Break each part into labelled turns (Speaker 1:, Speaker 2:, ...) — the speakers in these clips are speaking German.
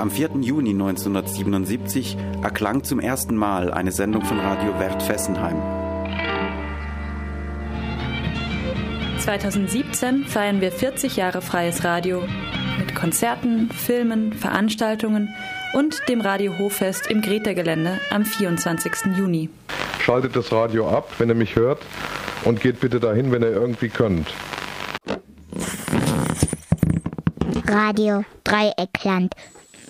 Speaker 1: Am 4. Juni 1977 erklang zum ersten Mal eine Sendung von Radio Wert Fessenheim.
Speaker 2: 2017 feiern wir 40 Jahre freies Radio mit Konzerten, Filmen, Veranstaltungen und dem Radio Hoffest im Greta-Gelände am 24. Juni.
Speaker 3: Schaltet das Radio ab, wenn ihr mich hört und geht bitte dahin, wenn ihr irgendwie könnt.
Speaker 4: Radio Dreieckland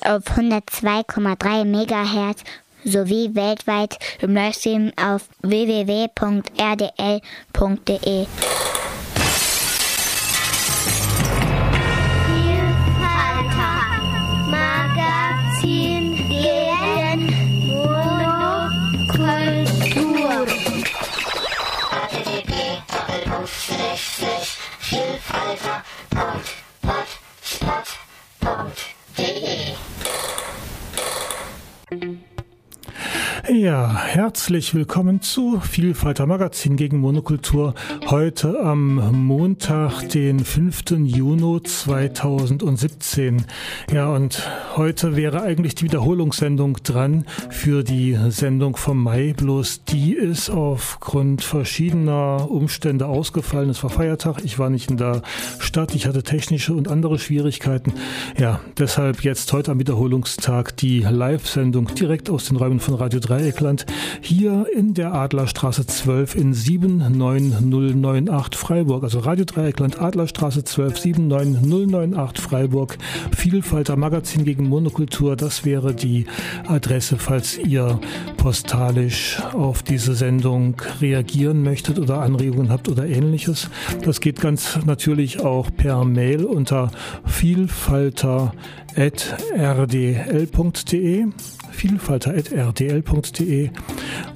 Speaker 4: auf 102,3 MHz sowie weltweit im Livestream auf www.rdl.de.
Speaker 5: Ja, herzlich willkommen zu Vielfalter Magazin gegen Monokultur. Heute am Montag, den 5. Juni 2017. Ja, und heute wäre eigentlich die Wiederholungssendung dran für die Sendung vom Mai. Bloß die ist aufgrund verschiedener Umstände ausgefallen. Es war Feiertag. Ich war nicht in der Stadt. Ich hatte technische und andere Schwierigkeiten. Ja, deshalb jetzt heute am Wiederholungstag die Live-Sendung direkt aus den Räumen von Radio 3 Dreieckland hier in der Adlerstraße 12 in 79098 Freiburg. Also Radio Dreieckland, Adlerstraße 12 79098 Freiburg. Vielfalter Magazin gegen Monokultur, das wäre die Adresse, falls ihr postalisch auf diese Sendung reagieren möchtet oder Anregungen habt oder ähnliches. Das geht ganz natürlich auch per Mail unter vielfalter.rdl.de vielfalter.rdl.de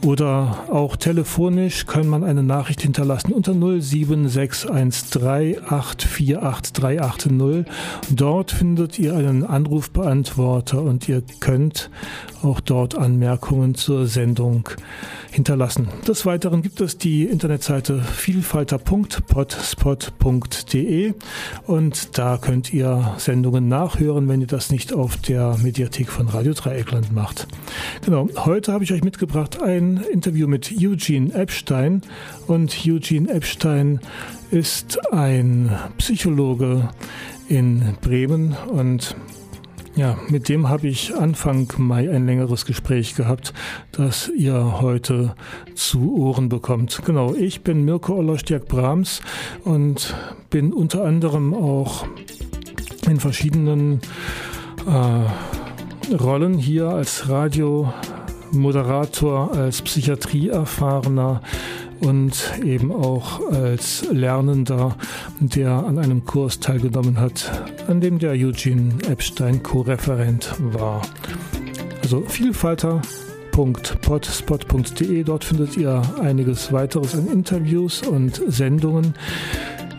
Speaker 5: oder auch telefonisch kann man eine Nachricht hinterlassen unter 07613848380. Dort findet ihr einen Anrufbeantworter und ihr könnt auch dort Anmerkungen zur Sendung hinterlassen. Des Weiteren gibt es die Internetseite vielfalter.potspot.de und da könnt ihr Sendungen nachhören, wenn ihr das nicht auf der Mediathek von Radio Dreieckland macht. Genau, heute habe ich euch mitgebracht ein Interview mit Eugene Epstein und Eugene Epstein ist ein Psychologe in Bremen und ja, mit dem habe ich Anfang Mai ein längeres Gespräch gehabt, das ihr heute zu Ohren bekommt. Genau, ich bin Mirko Ollerstjak-Brahms und bin unter anderem auch in verschiedenen äh, Rollen hier als Radiomoderator, als Psychiatrieerfahrener, und eben auch als Lernender, der an einem Kurs teilgenommen hat, an dem der Eugene Epstein Co-Referent war. Also Vielfalter.potspot.de, dort findet ihr einiges weiteres an Interviews und Sendungen.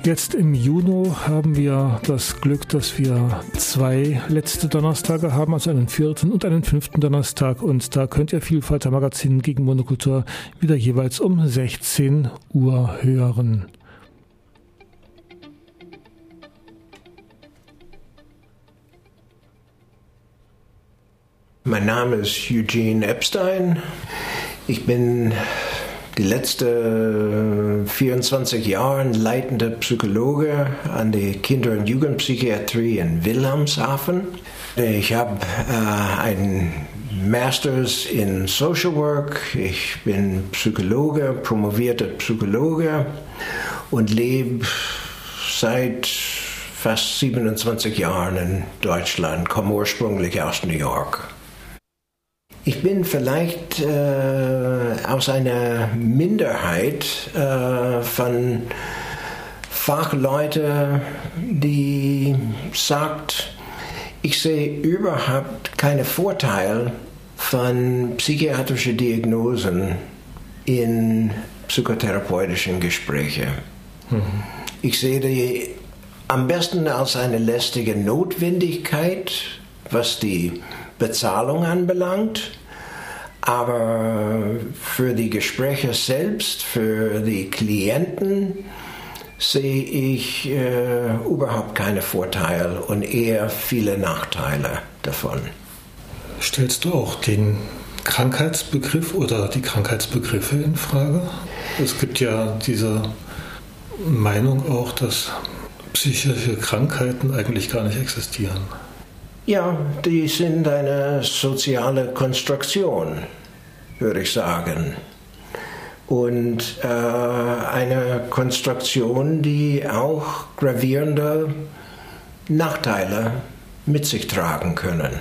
Speaker 5: Jetzt im Juni haben wir das Glück, dass wir zwei letzte Donnerstage haben, also einen vierten und einen fünften Donnerstag. Und da könnt ihr Vielfalt der Magazin gegen Monokultur wieder jeweils um 16 Uhr hören.
Speaker 6: Mein Name ist Eugene Epstein. Ich bin die letzten 24 Jahre leitender Psychologe an der Kinder- und Jugendpsychiatrie in Wilhelmshaven. Ich habe äh, ein Masters in Social Work. Ich bin Psychologe, promovierter Psychologe und lebe seit fast 27 Jahren in Deutschland, komme ursprünglich aus New York. Ich bin vielleicht äh, aus einer Minderheit äh, von Fachleuten, die sagt, ich sehe überhaupt keinen Vorteil von psychiatrischen Diagnosen in psychotherapeutischen Gesprächen. Mhm. Ich sehe die am besten als eine lästige Notwendigkeit, was die Bezahlung anbelangt. Aber für die Gespräche selbst, für die Klienten, sehe ich äh, überhaupt keine Vorteile und eher viele Nachteile davon.
Speaker 5: Stellst du auch den Krankheitsbegriff oder die Krankheitsbegriffe in Frage? Es gibt ja diese Meinung auch, dass psychische Krankheiten eigentlich gar nicht existieren.
Speaker 6: Ja, die sind eine soziale Konstruktion, würde ich sagen. Und äh, eine Konstruktion, die auch gravierende Nachteile mit sich tragen können.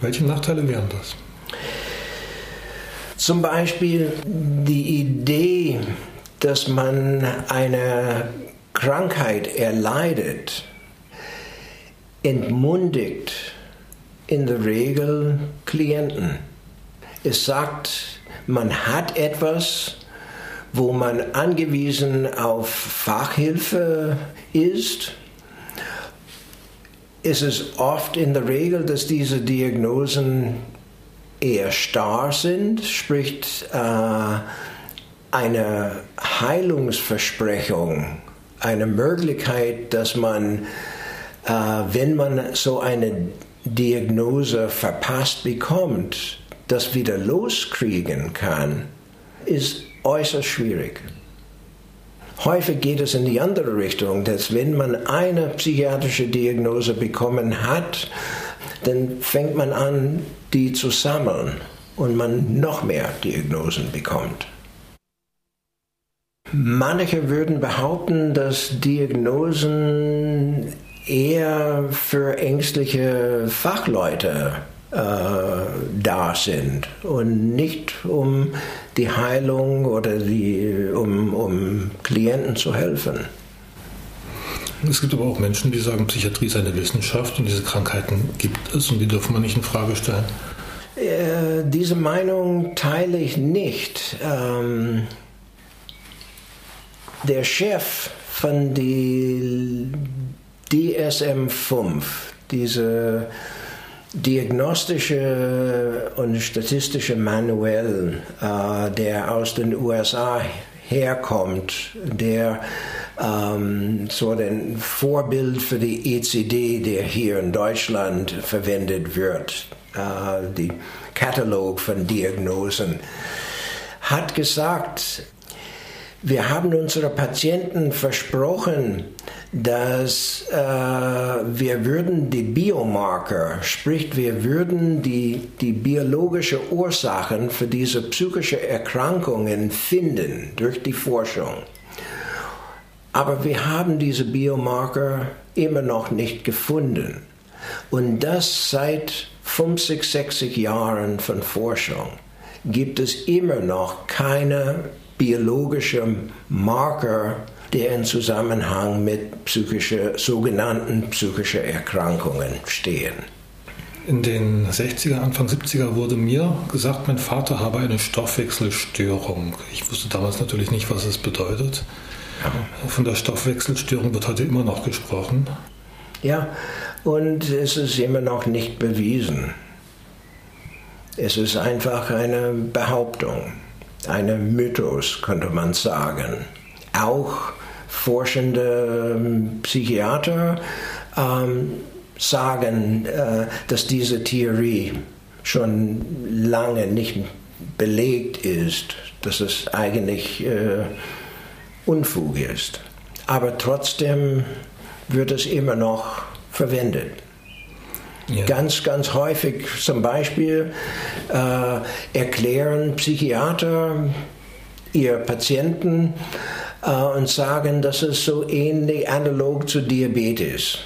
Speaker 5: Welche Nachteile wären das?
Speaker 6: Zum Beispiel die Idee, dass man eine Krankheit erleidet, entmundigt in der Regel Klienten. Es sagt, man hat etwas, wo man angewiesen auf Fachhilfe ist. Es ist oft in der Regel, dass diese Diagnosen eher starr sind, sprich äh, eine Heilungsversprechung, eine Möglichkeit, dass man, wenn man so eine Diagnose verpasst bekommt, das wieder loskriegen kann, ist äußerst schwierig. Häufig geht es in die andere Richtung, dass wenn man eine psychiatrische Diagnose bekommen hat, dann fängt man an, die zu sammeln und man noch mehr Diagnosen bekommt. Manche würden behaupten, dass Diagnosen eher für ängstliche Fachleute äh, da sind und nicht um die Heilung oder die, um, um Klienten zu helfen.
Speaker 5: Es gibt aber auch Menschen, die sagen, Psychiatrie ist eine Wissenschaft und diese Krankheiten gibt es und die dürfen wir nicht in Frage stellen.
Speaker 6: Äh, diese Meinung teile ich nicht. Ähm, der Chef von die DSM-5, diese diagnostische und statistische Manuell, äh, der aus den USA herkommt, der ähm, so ein Vorbild für die ECD, der hier in Deutschland verwendet wird, äh, die Katalog von Diagnosen, hat gesagt, wir haben unseren Patienten versprochen, dass äh, wir würden die Biomarker, sprich wir würden die, die biologische Ursachen für diese psychische Erkrankungen finden durch die Forschung. Aber wir haben diese Biomarker immer noch nicht gefunden. Und das seit 50, 60 Jahren von Forschung gibt es immer noch keine biologische Marker, der in Zusammenhang mit psychische, sogenannten psychischen Erkrankungen stehen.
Speaker 5: In den 60er, Anfang 70er wurde mir gesagt, mein Vater habe eine Stoffwechselstörung. Ich wusste damals natürlich nicht, was es bedeutet. Ja. Von der Stoffwechselstörung wird heute immer noch gesprochen.
Speaker 6: Ja, und es ist immer noch nicht bewiesen. Es ist einfach eine Behauptung eine Mythos, könnte man sagen. Auch forschende ähm, Psychiater ähm, sagen, äh, dass diese Theorie schon lange nicht belegt ist, dass es eigentlich äh, Unfug ist. Aber trotzdem wird es immer noch verwendet. Ja. Ganz, ganz häufig zum Beispiel äh, erklären Psychiater ihr Patienten äh, und sagen, dass es so ähnlich analog zu Diabetes.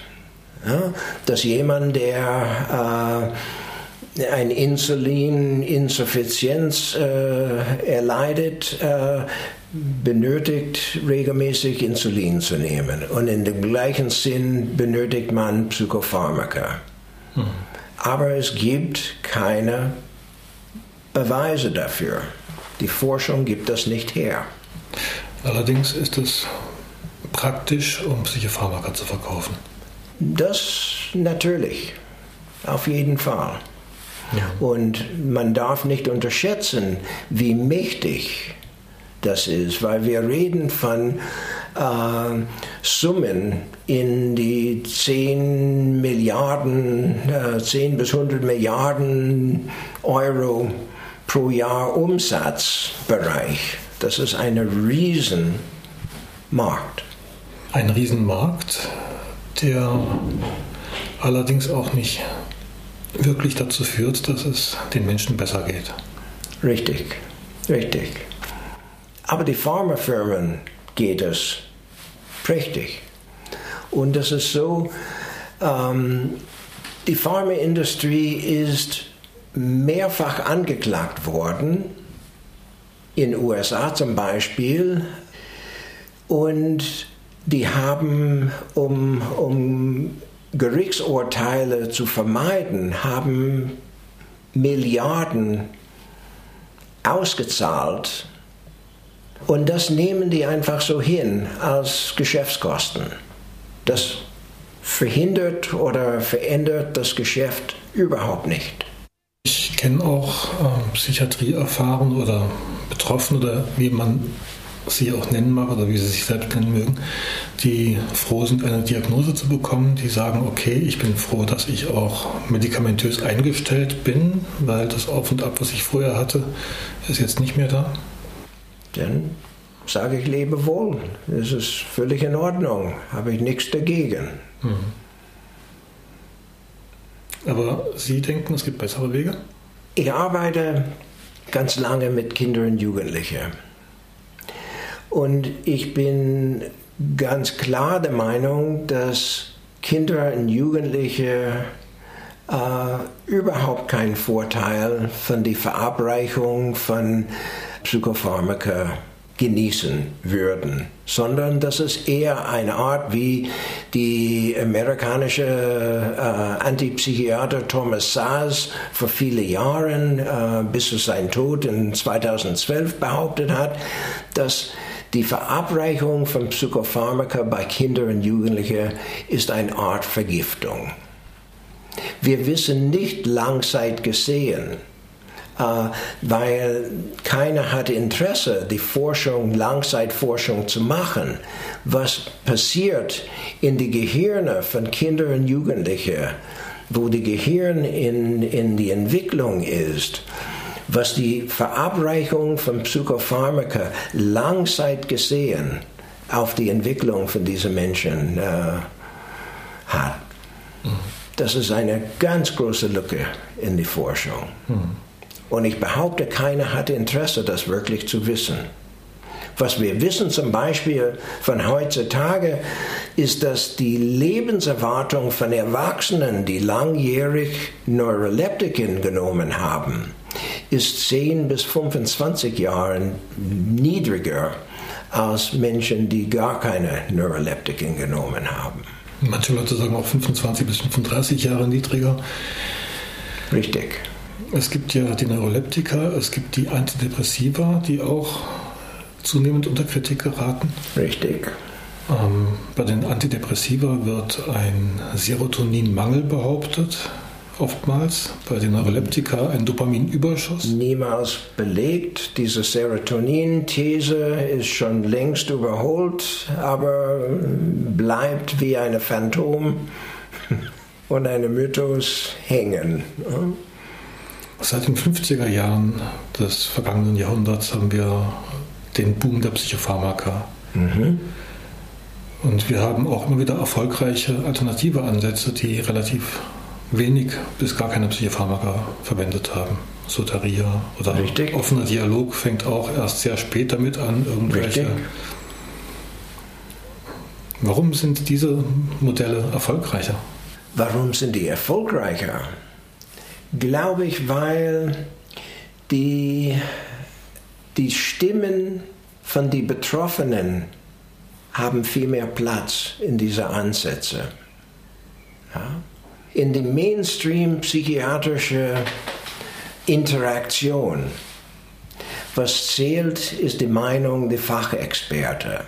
Speaker 6: Ja? Dass jemand, der äh, eine Insulininsuffizienz äh, erleidet, äh, benötigt regelmäßig Insulin zu nehmen. Und in dem gleichen Sinn benötigt man Psychopharmaka. Aber es gibt keine Beweise dafür. Die Forschung gibt das nicht her.
Speaker 5: Allerdings ist es praktisch, um Psychopharmaka zu verkaufen.
Speaker 6: Das natürlich, auf jeden Fall. Ja. Und man darf nicht unterschätzen, wie mächtig das ist, weil wir reden von äh, Summen in die 10 Milliarden, äh, 10 bis 100 Milliarden Euro pro Jahr Umsatzbereich. Das ist ein Riesenmarkt.
Speaker 5: Ein Riesenmarkt, der allerdings auch nicht wirklich dazu führt, dass es den Menschen besser geht.
Speaker 6: Richtig, richtig. Aber die Pharmafirmen geht es prächtig. Und das ist so, ähm, die Pharmaindustrie ist mehrfach angeklagt worden, in USA zum Beispiel, und die haben, um, um Gerichtsurteile zu vermeiden, haben Milliarden ausgezahlt und das nehmen die einfach so hin als Geschäftskosten. Das verhindert oder verändert das Geschäft überhaupt nicht.
Speaker 5: Ich kenne auch äh, Psychiatrieerfahrene oder Betroffene oder wie man sie auch nennen mag oder wie sie sich selbst nennen mögen, die froh sind, eine Diagnose zu bekommen, die sagen, okay, ich bin froh, dass ich auch medikamentös eingestellt bin, weil das Auf und Ab, was ich vorher hatte, ist jetzt nicht mehr da.
Speaker 6: Dann sage ich, lebe wohl. Das ist völlig in Ordnung, habe ich nichts dagegen. Mhm.
Speaker 5: Aber Sie denken, es gibt bessere Wege?
Speaker 6: Ich arbeite ganz lange mit Kindern und Jugendlichen. Und ich bin ganz klar der Meinung, dass Kinder und Jugendliche äh, überhaupt keinen Vorteil von der Verabreichung von Psychopharmaka genießen würden, sondern das ist eher eine Art wie die amerikanische äh, Antipsychiater Thomas Saz vor vielen Jahren äh, bis zu seinem Tod in 2012 behauptet hat, dass die Verabreichung von Psychopharmaka bei Kindern und Jugendlichen ist eine Art Vergiftung. Wir wissen nicht langzeit gesehen, weil keiner hat Interesse, die Forschung, Langzeitforschung zu machen. Was passiert in die Gehirne von Kindern und Jugendlichen, wo die Gehirn in, in die Entwicklung ist? was die Verabreichung von Psychopharmaka langzeit gesehen auf die Entwicklung von diesen Menschen äh, hat. Das ist eine ganz große Lücke in die Forschung. Und ich behaupte, keiner hat Interesse, das wirklich zu wissen. Was wir wissen zum Beispiel von heutzutage, ist, dass die Lebenserwartung von Erwachsenen, die langjährig Neuroleptiken genommen haben, ist 10 bis 25 Jahre niedriger als Menschen, die gar keine Neuroleptiken genommen haben.
Speaker 5: Manche Leute sagen auch 25 bis 35 Jahre niedriger.
Speaker 6: Richtig.
Speaker 5: Es gibt ja die Neuroleptika, es gibt die Antidepressiva, die auch zunehmend unter Kritik geraten.
Speaker 6: Richtig.
Speaker 5: Ähm, bei den Antidepressiva wird ein Serotoninmangel behauptet oftmals bei den Neuroleptika ein Dopaminüberschuss?
Speaker 6: Niemals belegt. Diese Serotonin-These ist schon längst überholt, aber bleibt wie ein Phantom und ein Mythos hängen.
Speaker 5: Seit den 50er Jahren des vergangenen Jahrhunderts haben wir den Boom der Psychopharmaka. Mhm. Und wir haben auch immer wieder erfolgreiche alternative Ansätze, die relativ wenig bis gar keine Psychopharmaka verwendet haben. Soteria oder Richtig. offener Dialog fängt auch erst sehr spät damit an, irgendwelche. Richtig. Warum sind diese Modelle erfolgreicher?
Speaker 6: Warum sind die erfolgreicher? Glaube ich, weil die, die Stimmen von den Betroffenen haben viel mehr Platz in diese Ansätze. Ja? in die Mainstream psychiatrische Interaktion. Was zählt, ist die Meinung der Fachexperte,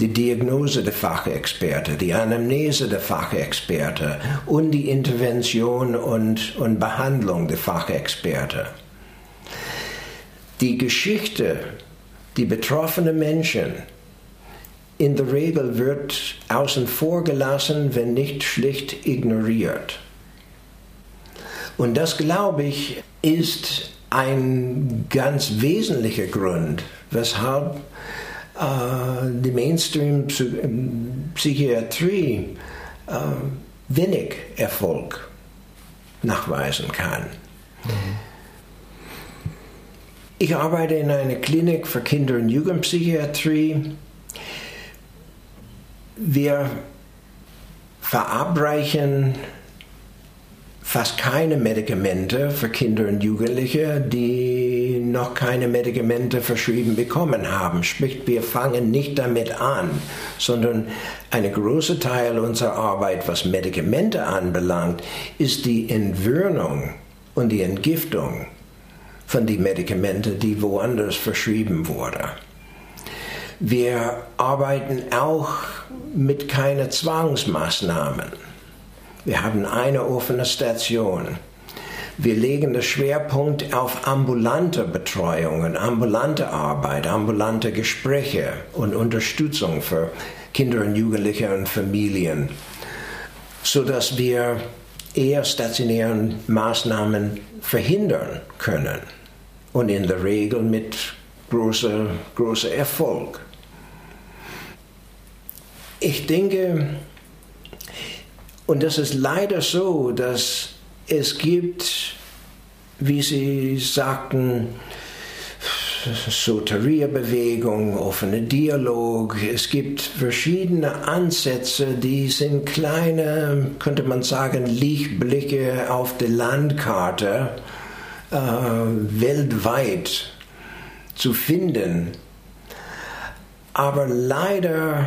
Speaker 6: die Diagnose der Fachexperte, die Anamnese der Fachexperte und die Intervention und, und Behandlung der Fachexperte. Die Geschichte, die betroffenen Menschen in der Regel wird außen vor gelassen, wenn nicht schlicht ignoriert. Und das, glaube ich, ist ein ganz wesentlicher Grund, weshalb äh, die Mainstream-Psychiatrie äh, wenig Erfolg nachweisen kann. Mhm. Ich arbeite in einer Klinik für Kinder- und Jugendpsychiatrie. Wir verabreichen fast keine Medikamente für Kinder und Jugendliche, die noch keine Medikamente verschrieben bekommen haben. Sprich, wir fangen nicht damit an, sondern ein großer Teil unserer Arbeit, was Medikamente anbelangt, ist die Entwöhnung und die Entgiftung von den Medikamenten, die woanders verschrieben wurden. Wir arbeiten auch mit keinen Zwangsmaßnahmen. Wir haben eine offene Station. Wir legen den Schwerpunkt auf ambulante Betreuungen, ambulante Arbeit, ambulante Gespräche und Unterstützung für Kinder und Jugendliche und Familien, sodass wir eher stationären Maßnahmen verhindern können und in der Regel mit großer, großer Erfolg. Ich denke, und das ist leider so, dass es gibt, wie Sie sagten, Soteria-Bewegung, offene Dialog. Es gibt verschiedene Ansätze, die sind kleine, könnte man sagen, Lichtblicke auf der Landkarte äh, weltweit zu finden. Aber leider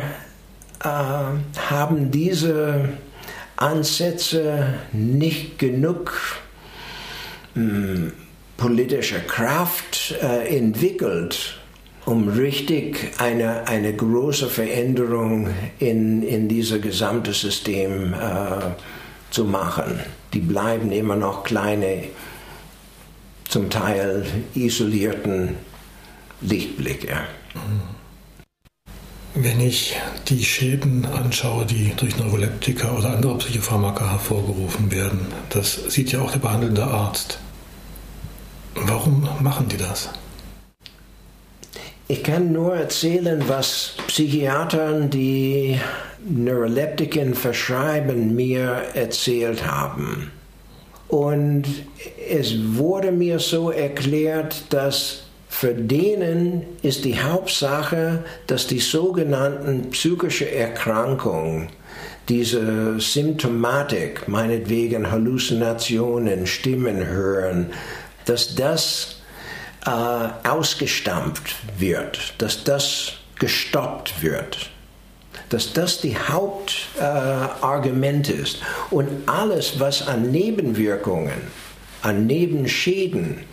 Speaker 6: äh, haben diese Ansätze nicht genug hm, politische Kraft äh, entwickelt, um richtig eine, eine große Veränderung in, in dieses gesamte System äh, zu machen. Die bleiben immer noch kleine, zum Teil isolierten Lichtblicke. Mhm.
Speaker 5: Wenn ich die Schäden anschaue, die durch Neuroleptika oder andere Psychopharmaka hervorgerufen werden, das sieht ja auch der behandelnde Arzt. Warum machen die das?
Speaker 6: Ich kann nur erzählen, was Psychiatern, die Neuroleptiken verschreiben, mir erzählt haben. Und es wurde mir so erklärt, dass für denen ist die Hauptsache, dass die sogenannten psychische Erkrankungen, diese Symptomatik, meinetwegen Halluzinationen, Stimmen hören, dass das äh, ausgestampft wird, dass das gestoppt wird dass das die Hauptargument äh, ist. Und alles, was an Nebenwirkungen, an Nebenschäden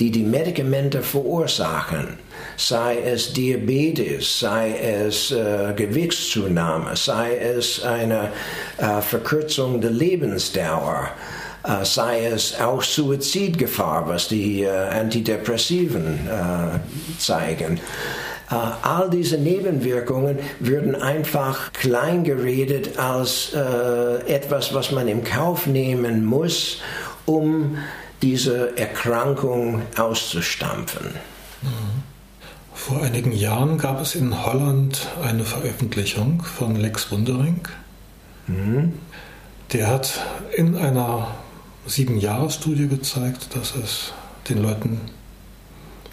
Speaker 6: die die Medikamente verursachen, sei es Diabetes, sei es äh, Gewichtszunahme, sei es eine äh, Verkürzung der Lebensdauer, äh, sei es auch Suizidgefahr, was die äh, Antidepressiven äh, zeigen. Uh, all diese Nebenwirkungen würden einfach kleingeredet als etwas, was man im Kauf nehmen muss, um diese Erkrankung auszustampfen.
Speaker 5: Vor einigen Jahren gab es in Holland eine Veröffentlichung von Lex Wundering. Mhm. Der hat in einer Sieben-Jahres-Studie gezeigt, dass es den Leuten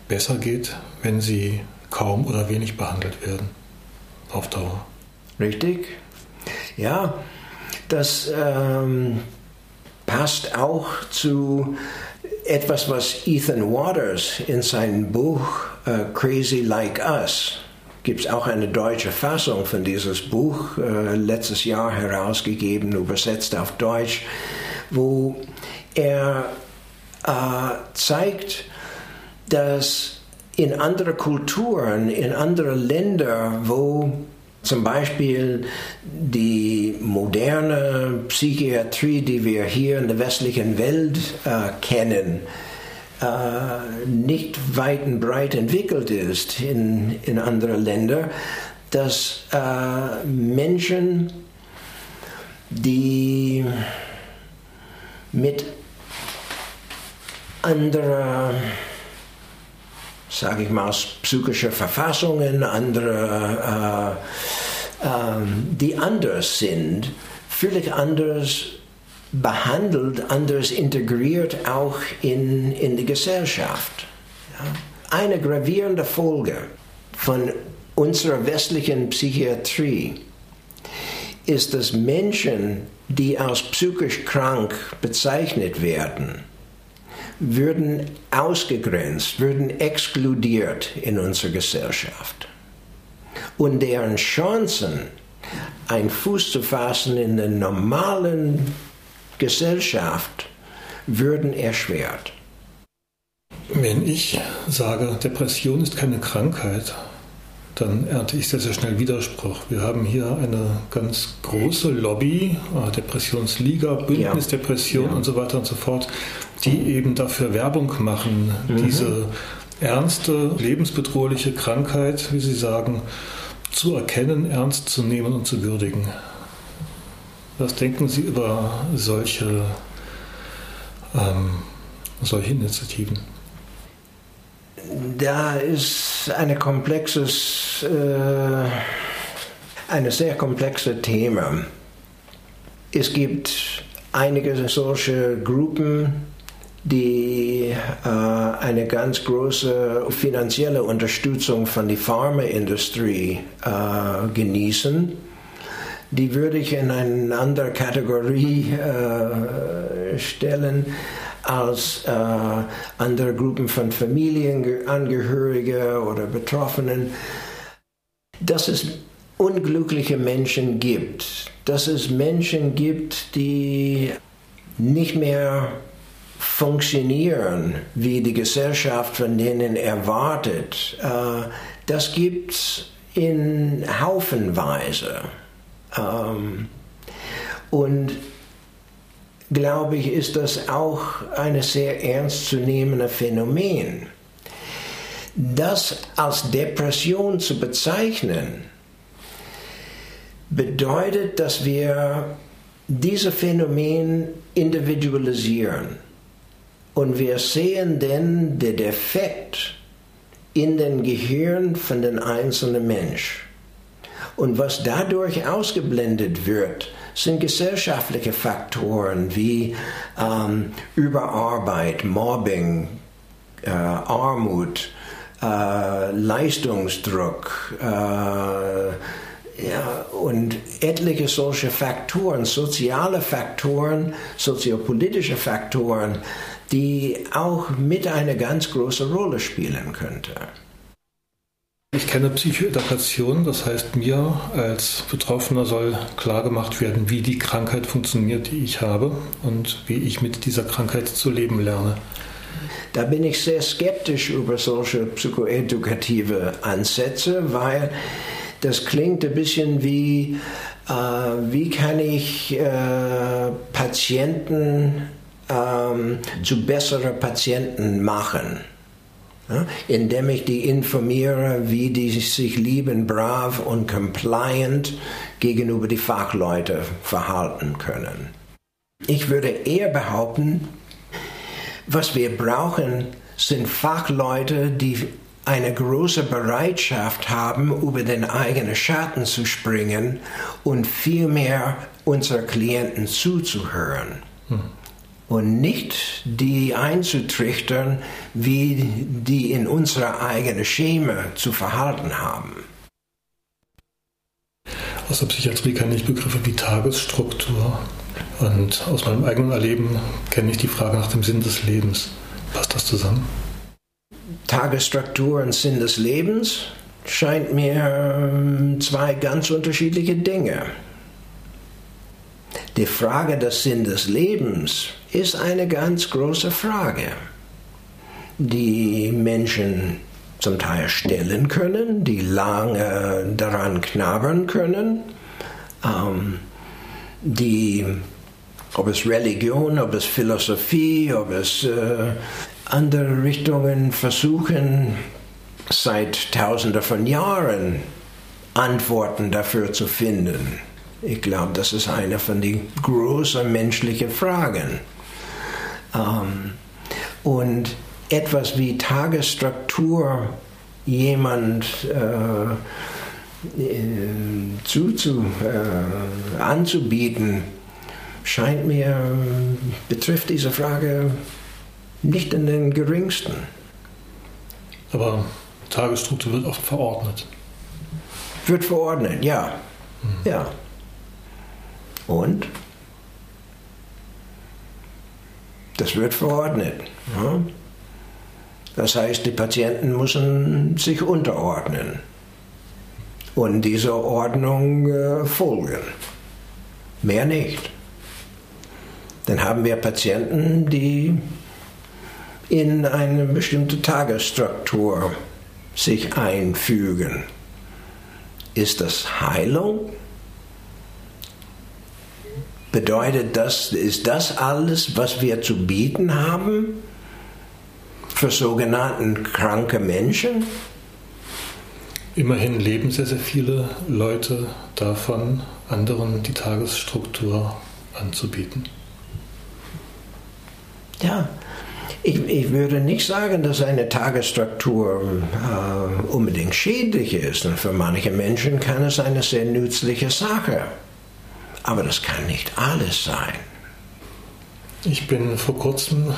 Speaker 5: besser geht, wenn sie kaum oder wenig behandelt werden. Auf Dauer.
Speaker 6: Richtig. Ja, das ähm, passt auch zu etwas, was Ethan Waters in seinem Buch uh, Crazy Like Us gibt es auch eine deutsche Fassung von dieses Buch, äh, letztes Jahr herausgegeben, übersetzt auf Deutsch, wo er äh, zeigt, dass in anderen Kulturen, in anderen Ländern, wo zum Beispiel die moderne Psychiatrie, die wir hier in der westlichen Welt äh, kennen, äh, nicht weit und breit entwickelt ist in, in anderen Ländern, dass äh, Menschen, die mit anderer, sage ich mal, psychischer Verfassungen, andere, äh, äh, die anders sind, völlig anders behandelt, anders integriert auch in, in die Gesellschaft. Ja? Eine gravierende Folge von unserer westlichen Psychiatrie ist, dass Menschen, die als psychisch krank bezeichnet werden, würden ausgegrenzt, würden exkludiert in unserer Gesellschaft. Und deren Chancen, einen Fuß zu fassen in der normalen Gesellschaft, würden erschwert.
Speaker 5: Wenn ich sage, Depression ist keine Krankheit, dann ernte ich sehr, sehr schnell Widerspruch. Wir haben hier eine ganz große Lobby, äh, Depressionsliga, Bündnis ja. Depression ja. und so weiter und so fort, die eben dafür Werbung machen, mhm. diese ernste, lebensbedrohliche Krankheit, wie Sie sagen, zu erkennen, ernst zu nehmen und zu würdigen. Was denken Sie über solche, ähm, solche Initiativen?
Speaker 6: Da ist eine komplexes, äh, eine sehr komplexe Thema. Es gibt einige solche Gruppen, die äh, eine ganz große finanzielle Unterstützung von der Pharmaindustrie äh, genießen. Die würde ich in eine andere Kategorie äh, stellen als äh, andere Gruppen von Familienangehörigen oder Betroffenen. Dass es unglückliche Menschen gibt, dass es Menschen gibt, die nicht mehr funktionieren, wie die Gesellschaft von denen erwartet, äh, das gibt es in Haufenweise. Ähm, und glaube ich, ist das auch ein sehr ernstzunehmendes Phänomen. Das als Depression zu bezeichnen, bedeutet, dass wir dieses Phänomen individualisieren. Und wir sehen dann den Defekt in den Gehirn von den einzelnen Mensch. Und was dadurch ausgeblendet wird, sind gesellschaftliche Faktoren wie ähm, Überarbeit, Mobbing, äh, Armut, äh, Leistungsdruck, äh, ja, und etliche solche Faktoren, soziale Faktoren, soziopolitische Faktoren, die auch mit eine ganz große Rolle spielen könnte.
Speaker 5: Ich kenne Psychoedukation, das heißt, mir als Betroffener soll klargemacht werden, wie die Krankheit funktioniert, die ich habe und wie ich mit dieser Krankheit zu leben lerne.
Speaker 6: Da bin ich sehr skeptisch über solche psychoedukative Ansätze, weil das klingt ein bisschen wie, äh, wie kann ich äh, Patienten ähm, zu besseren Patienten machen. Ja, indem ich die informiere, wie die sich lieben, brav und compliant gegenüber die Fachleute verhalten können. Ich würde eher behaupten, was wir brauchen, sind Fachleute, die eine große Bereitschaft haben, über den eigenen Schatten zu springen und vielmehr unseren Klienten zuzuhören. Hm und nicht die einzutrichtern, wie die in unserer eigenen Schema zu verhalten haben.
Speaker 5: Aus der Psychiatrie kenne ich Begriffe wie Tagesstruktur und aus meinem eigenen Erleben kenne ich die Frage nach dem Sinn des Lebens. Passt das zusammen?
Speaker 6: Tagesstruktur und Sinn des Lebens scheint mir ähm, zwei ganz unterschiedliche Dinge. Die Frage des Sinn des Lebens ist eine ganz große Frage, die Menschen zum Teil stellen können, die lange daran knabbern können, ähm, die, ob es Religion, ob es Philosophie, ob es äh, andere Richtungen versuchen, seit Tausenden von Jahren Antworten dafür zu finden. Ich glaube, das ist eine von den großen menschlichen Fragen. Ähm, und etwas wie Tagesstruktur jemand äh, äh, zuzu, äh, anzubieten, scheint mir, betrifft diese Frage nicht in den geringsten.
Speaker 5: Aber Tagesstruktur wird oft verordnet.
Speaker 6: Wird verordnet, ja. Mhm. Ja. Und? Das wird verordnet. Ja. Das heißt, die Patienten müssen sich unterordnen und dieser Ordnung äh, folgen. Mehr nicht. Dann haben wir Patienten, die in eine bestimmte Tagesstruktur sich einfügen. Ist das Heilung? Bedeutet das, ist das alles, was wir zu bieten haben für sogenannten kranke Menschen?
Speaker 5: Immerhin leben sehr, sehr viele Leute davon, anderen die Tagesstruktur anzubieten.
Speaker 6: Ja, ich, ich, würde nicht sagen, dass eine Tagesstruktur äh, unbedingt schädlich ist. Und für manche Menschen kann es eine sehr nützliche Sache. Aber das kann nicht alles sein.
Speaker 5: Ich bin vor kurzem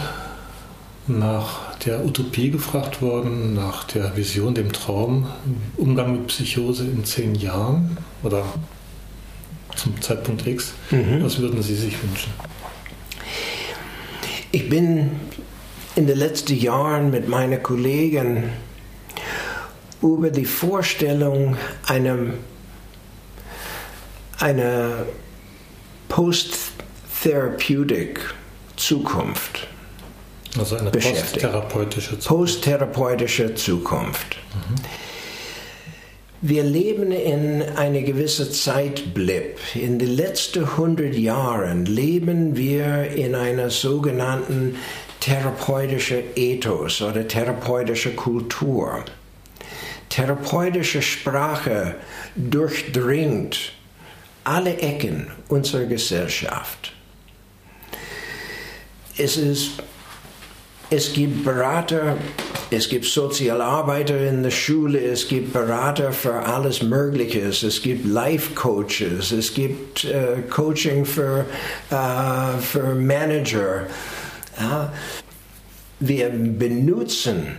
Speaker 5: nach der Utopie gefragt worden, nach der Vision, dem Traum, Umgang mit Psychose in zehn Jahren oder zum Zeitpunkt X. Mhm. Was würden Sie sich wünschen?
Speaker 6: Ich bin in den letzten Jahren mit meinen Kollegen über die Vorstellung einer, einer Post-Therapeutic Zukunft
Speaker 5: also eine posttherapeutische
Speaker 6: Zukunft. Posttherapeutische Zukunft. Mhm. Wir leben in einer gewissen Zeitblip. In den letzten 100 Jahren leben wir in einer sogenannten therapeutischen Ethos oder therapeutische Kultur. Therapeutische Sprache durchdringt alle Ecken unserer Gesellschaft. Es ist es gibt Berater, es gibt Sozialarbeiter in der Schule, es gibt Berater für alles Mögliche, es gibt Life-Coaches, es gibt äh, Coaching für, äh, für Manager. Ja. Wir benutzen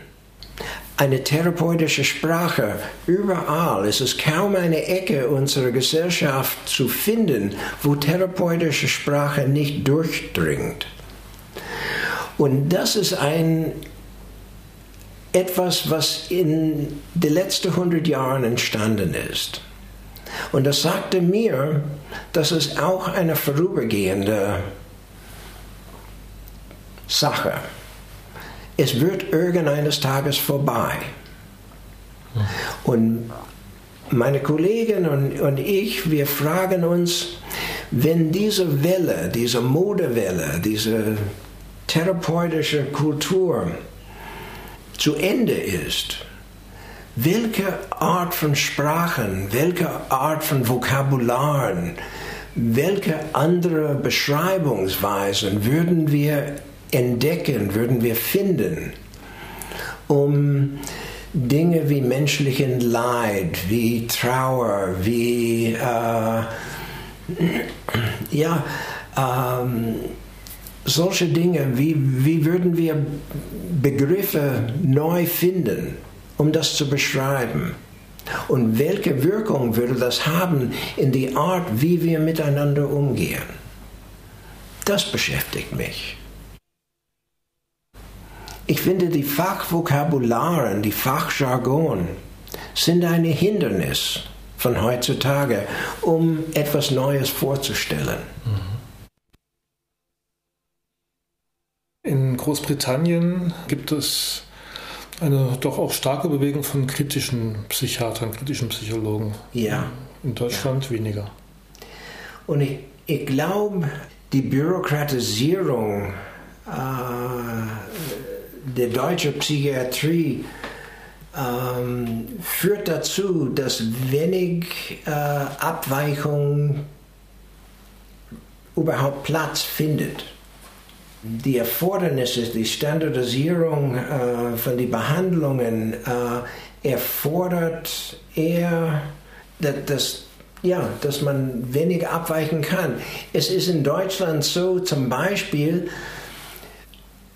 Speaker 6: eine therapeutische Sprache überall. Es ist kaum eine Ecke unserer Gesellschaft zu finden, wo therapeutische Sprache nicht durchdringt. Und das ist ein etwas, was in den letzten 100 Jahren entstanden ist. Und das sagte mir, dass es auch eine vorübergehende Sache. Es wird irgendeines Tages vorbei. Und meine Kollegen und, und ich, wir fragen uns, wenn diese Welle, diese Modewelle, diese therapeutische Kultur zu Ende ist, welche Art von Sprachen, welche Art von Vokabularen, welche andere Beschreibungsweisen würden wir entdecken, würden wir finden, um Dinge wie menschlichen Leid, wie Trauer, wie äh, ja, ähm, solche Dinge, wie, wie würden wir Begriffe neu finden, um das zu beschreiben? Und welche Wirkung würde das haben in die Art, wie wir miteinander umgehen? Das beschäftigt mich. Ich finde, die Fachvokabularen, die Fachjargon sind ein Hindernis von heutzutage, um etwas Neues vorzustellen. Mhm.
Speaker 5: In Großbritannien gibt es eine doch auch starke Bewegung von kritischen Psychiatern, kritischen Psychologen.
Speaker 6: Ja.
Speaker 5: In Deutschland ja. weniger.
Speaker 6: Und ich, ich glaube, die Bürokratisierung äh, der deutschen Psychiatrie ähm, führt dazu, dass wenig äh, Abweichung überhaupt Platz findet. Die Erfordernisse, die Standardisierung äh, von den Behandlungen äh, erfordert eher, dass, dass, ja, dass man wenig abweichen kann. Es ist in Deutschland so zum Beispiel,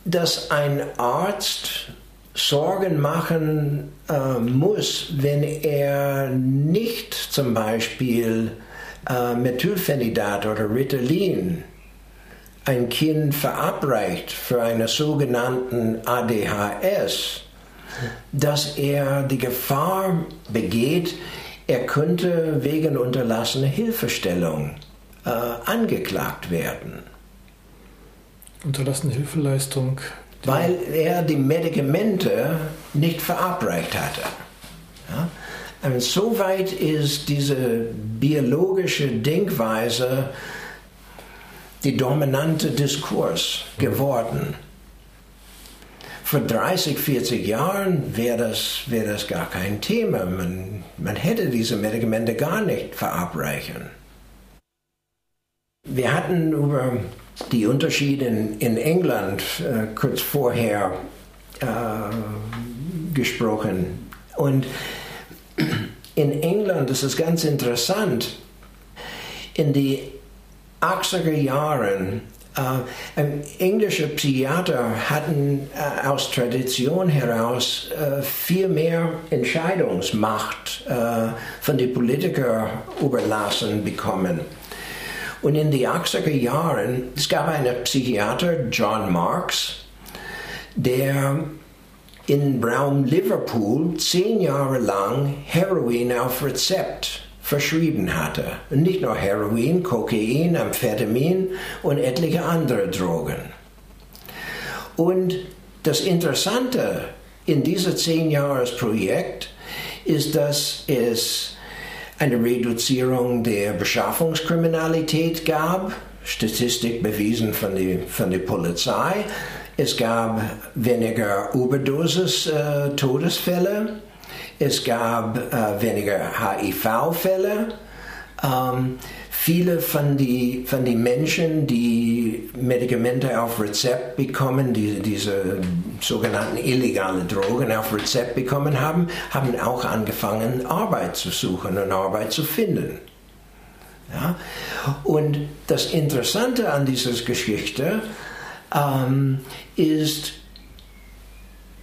Speaker 6: dass ein Arzt Sorgen machen äh, muss, wenn er nicht zum Beispiel äh, Methylphenidat oder Ritalin ein Kind verabreicht für einen sogenannten ADHS, dass er die Gefahr begeht, er könnte wegen unterlassener Hilfestellung äh, angeklagt werden.
Speaker 5: Unterlassene Hilfeleistung
Speaker 6: weil er die Medikamente nicht verabreicht hatte. Ja? Und soweit ist diese biologische Denkweise die dominante Diskurs geworden. Vor 30, 40 Jahren wäre das, wär das gar kein Thema. Man, man hätte diese Medikamente gar nicht verabreichen. Wir hatten über die Unterschiede in, England äh, kurz vorher äh, gesprochen. Und in England ist es ganz interessant, in den 80er Jahren äh, englische Psychiater hatten äh, aus Tradition heraus äh, viel mehr Entscheidungsmacht äh, von den Politikern überlassen bekommen. Und in den 80er Jahren, es gab einen Psychiater, John Marks, der in Raum Liverpool zehn Jahre lang Heroin auf Rezept verschrieben hatte. Und nicht nur Heroin, Kokain, Amphetamin und etliche andere Drogen. Und das Interessante in diesem zehn Jahres Projekt ist, dass es eine Reduzierung der Beschaffungskriminalität gab, Statistik bewiesen von der von die Polizei. Es gab weniger Überdosis-Todesfälle. Äh, es gab äh, weniger HIV-Fälle. Ähm, viele von den von die Menschen, die Medikamente auf Rezept bekommen, die, diese sogenannten illegalen Drogen auf Rezept bekommen haben, haben auch angefangen, Arbeit zu suchen und Arbeit zu finden. Ja? Und das Interessante an dieser Geschichte ähm, ist,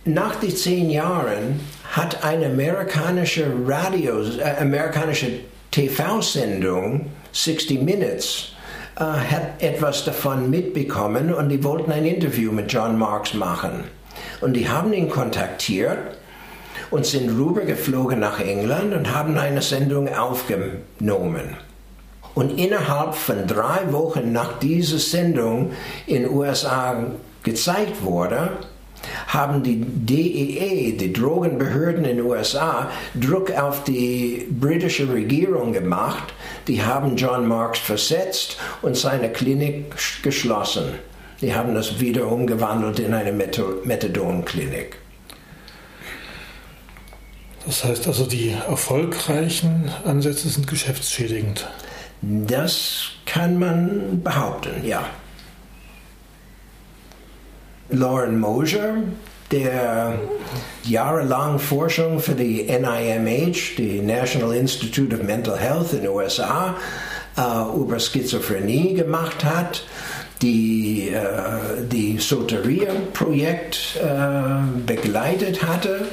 Speaker 6: nach den zehn Jahren hat eine amerikanische Radio, äh, amerikanische TV-Sendung 60 Minutes äh, hat etwas davon mitbekommen und die wollten ein Interview mit John Marks machen. Und die haben ihn kontaktiert und sind rübergeflogen nach England und haben eine Sendung aufgenommen. Und innerhalb von drei Wochen nach dieser Sendung in USA gezeigt wurde, haben die DEA, die Drogenbehörden in den USA, Druck auf die britische Regierung gemacht. Die haben John Marks versetzt und seine Klinik geschlossen. Die haben das wieder umgewandelt in eine Methadonklinik.
Speaker 5: Das heißt also, die erfolgreichen Ansätze sind geschäftsschädigend.
Speaker 6: Das kann man behaupten, ja. Lauren Mosier, der jahrelang Forschung für die NIMH, die National Institute of Mental Health in den USA, äh, über Schizophrenie gemacht hat, die äh, die Soteria-Projekt äh, begleitet hatte.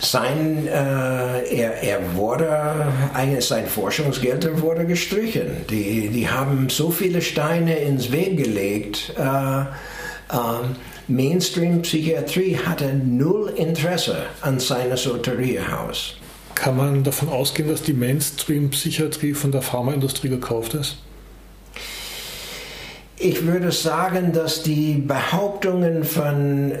Speaker 6: Sein, äh, er, er wurde, eines sein Forschungsgelder wurde gestrichen. Die, die haben so viele Steine ins Weg gelegt. Äh, ähm, Mainstream-Psychiatrie hatte null Interesse an seinem Soteriehaus.
Speaker 5: Kann man davon ausgehen, dass die Mainstream-Psychiatrie von der Pharmaindustrie gekauft ist?
Speaker 6: Ich würde sagen, dass die Behauptungen von äh,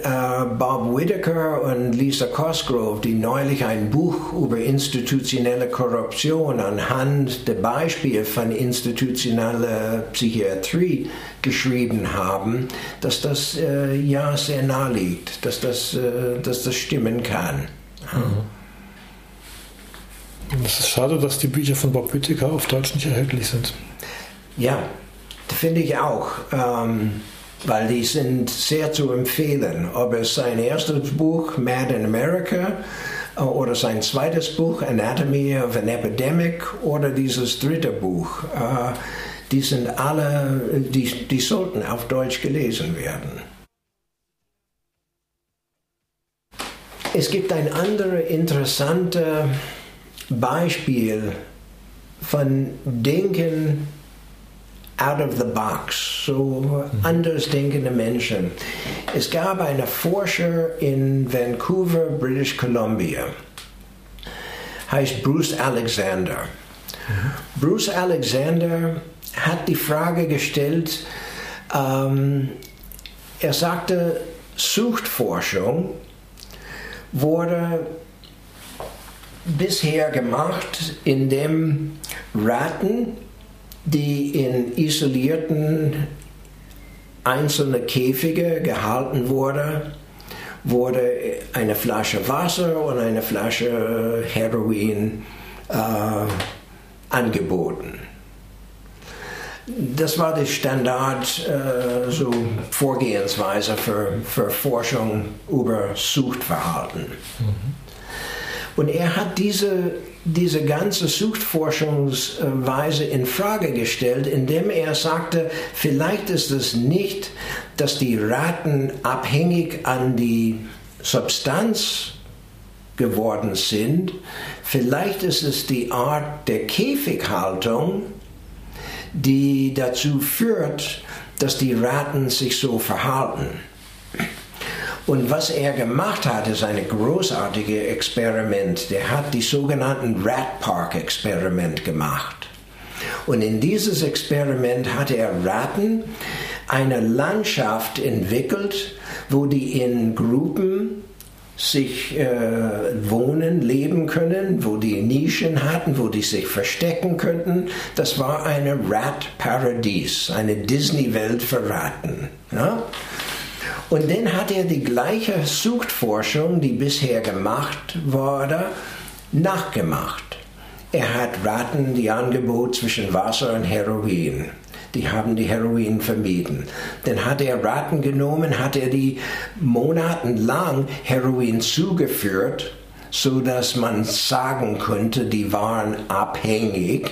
Speaker 6: Bob Whitaker und Lisa Cosgrove, die neulich ein Buch über institutionelle Korruption anhand der Beispiele von institutioneller Psychiatrie geschrieben haben, dass das äh, ja sehr nahe liegt, dass das, äh, dass das stimmen kann. Mhm.
Speaker 5: Es ist schade, dass die Bücher von Bob Whitaker auf Deutsch nicht erhältlich sind.
Speaker 6: Ja, Finde ich auch, ähm, weil die sind sehr zu empfehlen. Ob es sein erstes Buch, Mad in America, äh, oder sein zweites Buch, Anatomy of an Epidemic, oder dieses dritte Buch. Äh, die sind alle, die, die sollten auf Deutsch gelesen werden. Es gibt ein anderes interessantes Beispiel von Denken out of the box, so andersdenkende Menschen. Es gab einen Forscher in Vancouver, British Columbia, heißt Bruce Alexander. Mhm. Bruce Alexander hat die Frage gestellt, ähm, er sagte, Suchtforschung wurde bisher gemacht, indem Ratten die in isolierten einzelnen Käfige gehalten wurde, wurde eine Flasche Wasser und eine Flasche Heroin äh, angeboten. Das war die Standard äh, so Vorgehensweise für, für Forschung über Suchtverhalten. Mhm. Und er hat diese diese ganze Suchtforschungsweise in Frage gestellt, indem er sagte, vielleicht ist es nicht, dass die Ratten abhängig an die Substanz geworden sind, vielleicht ist es die Art der Käfighaltung, die dazu führt, dass die Ratten sich so verhalten. Und was er gemacht hat, ist ein großartiges Experiment. Der hat die sogenannten Rat Park Experiment gemacht. Und in dieses Experiment hat er Ratten eine Landschaft entwickelt, wo die in Gruppen sich äh, wohnen, leben können, wo die Nischen hatten, wo die sich verstecken könnten. Das war eine Rat-Paradies, eine Disney-Welt für Ratten. Ja? Und dann hat er die gleiche Suchtforschung, die bisher gemacht wurde, nachgemacht. Er hat Ratten die Angebot zwischen Wasser und Heroin. Die haben die Heroin vermieden. Dann hat er Ratten genommen, hat er die monatelang Heroin zugeführt, so dass man sagen könnte, die waren abhängig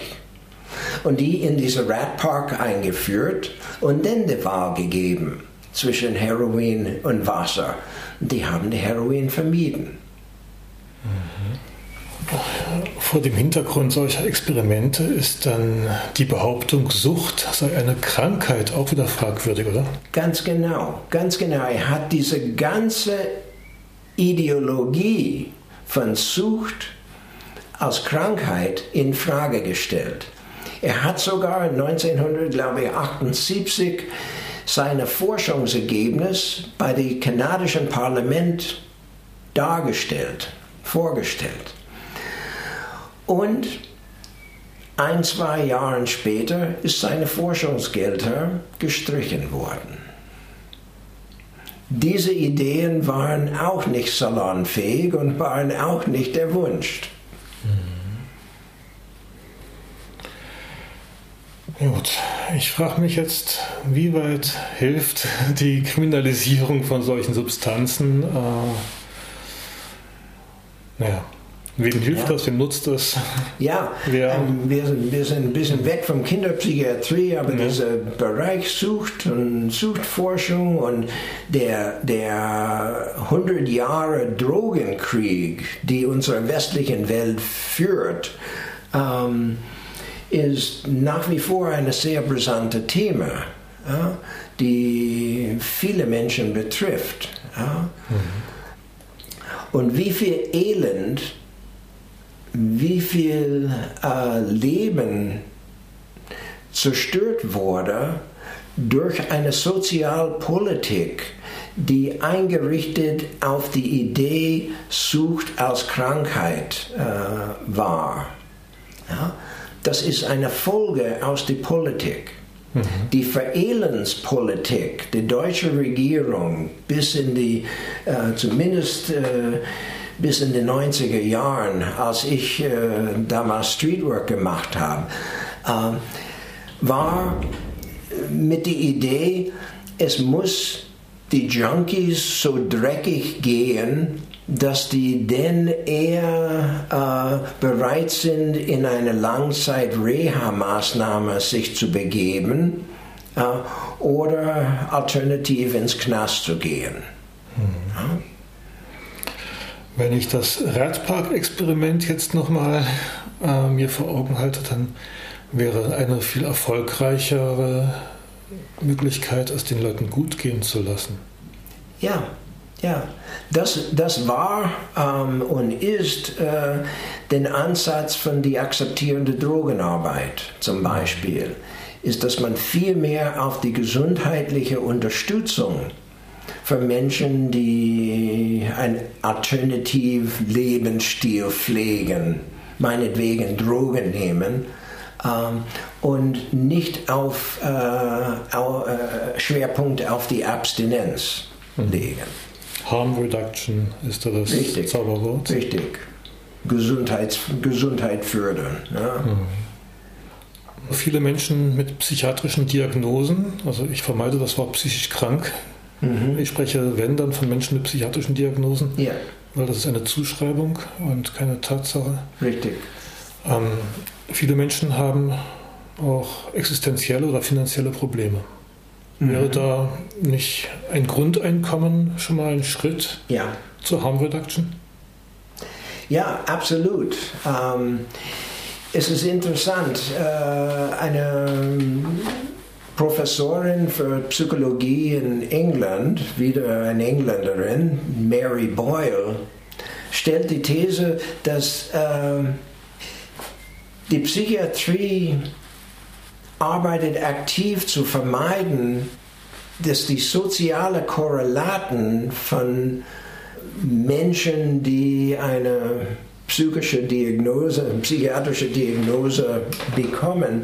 Speaker 6: und die in diese Ratpark eingeführt und dann die Wahl gegeben zwischen Heroin und Wasser. Die haben die Heroin vermieden.
Speaker 5: Vor dem Hintergrund solcher Experimente ist dann die Behauptung, Sucht sei eine Krankheit auch wieder fragwürdig, oder?
Speaker 6: Ganz genau, ganz genau. Er hat diese ganze Ideologie von Sucht als Krankheit in Frage gestellt. Er hat sogar 1978 seine Forschungsergebnis bei dem kanadischen Parlament dargestellt, vorgestellt. Und ein, zwei Jahre später ist seine Forschungsgelder gestrichen worden. Diese Ideen waren auch nicht salonfähig und waren auch nicht erwünscht.
Speaker 5: Gut, ich frage mich jetzt, wie weit hilft die Kriminalisierung von solchen Substanzen? Äh, naja, Wem hilft ja. das? Wem nutzt das?
Speaker 6: Ja, ähm, wir, sind, wir sind ein bisschen weg vom Kinderpsychiatrie, aber ja. dieser Bereich Sucht und Suchtforschung und der, der 100 Jahre Drogenkrieg, die unsere westlichen Welt führt, ähm, ist nach wie vor ein sehr brisantes Thema, ja, die viele Menschen betrifft. Ja. Mhm. Und wie viel Elend, wie viel äh, Leben zerstört wurde durch eine Sozialpolitik, die eingerichtet auf die Idee Sucht als Krankheit äh, war. Ja? Das ist eine Folge aus der Politik. Mhm. Die Verelenspolitik der deutschen Regierung bis in die, äh, zumindest äh, bis in den 90er Jahren, als ich äh, damals Streetwork gemacht habe, äh, war mit der Idee, es muss die Junkies so dreckig gehen, dass die denn eher äh, bereit sind, in eine Langzeit-Reha-Maßnahme sich zu begeben äh, oder alternativ ins Knast zu gehen. Mhm. Ja?
Speaker 5: Wenn ich das Radpark-Experiment jetzt nochmal äh, mir vor Augen halte, dann wäre eine viel erfolgreichere Möglichkeit, es den Leuten gut gehen zu lassen.
Speaker 6: Ja, ja. Das, das war ähm, und ist äh, der Ansatz von der akzeptierenden Drogenarbeit zum Beispiel, ist, dass man viel mehr auf die gesundheitliche Unterstützung für Menschen, die ein alternativ Lebensstil pflegen, meinetwegen Drogen nehmen, ähm, und nicht auf äh, äh, Schwerpunkt auf die Abstinenz legen.
Speaker 5: Harm Reduction ist da das
Speaker 6: Richtig.
Speaker 5: Zauberwort.
Speaker 6: Richtig. Gesundheits, Gesundheit fördern. Ja. Mhm.
Speaker 5: Viele Menschen mit psychiatrischen Diagnosen, also ich vermeide das Wort psychisch krank, Mhm. Ich spreche, wenn, dann von Menschen mit psychiatrischen Diagnosen,
Speaker 6: ja.
Speaker 5: weil das ist eine Zuschreibung und keine Tatsache.
Speaker 6: Richtig.
Speaker 5: Ähm, viele Menschen haben auch existenzielle oder finanzielle Probleme. Mhm. Wäre da nicht ein Grundeinkommen schon mal ein Schritt
Speaker 6: ja.
Speaker 5: zur Harm Reduction?
Speaker 6: Ja, absolut. Ähm, es ist interessant. Äh, eine Professorin für Psychologie in England, wieder eine Engländerin, Mary Boyle, stellt die These, dass äh, die Psychiatrie arbeitet aktiv zu vermeiden, dass die sozialen Korrelaten von Menschen, die eine psychische Diagnose, psychiatrische Diagnose bekommen,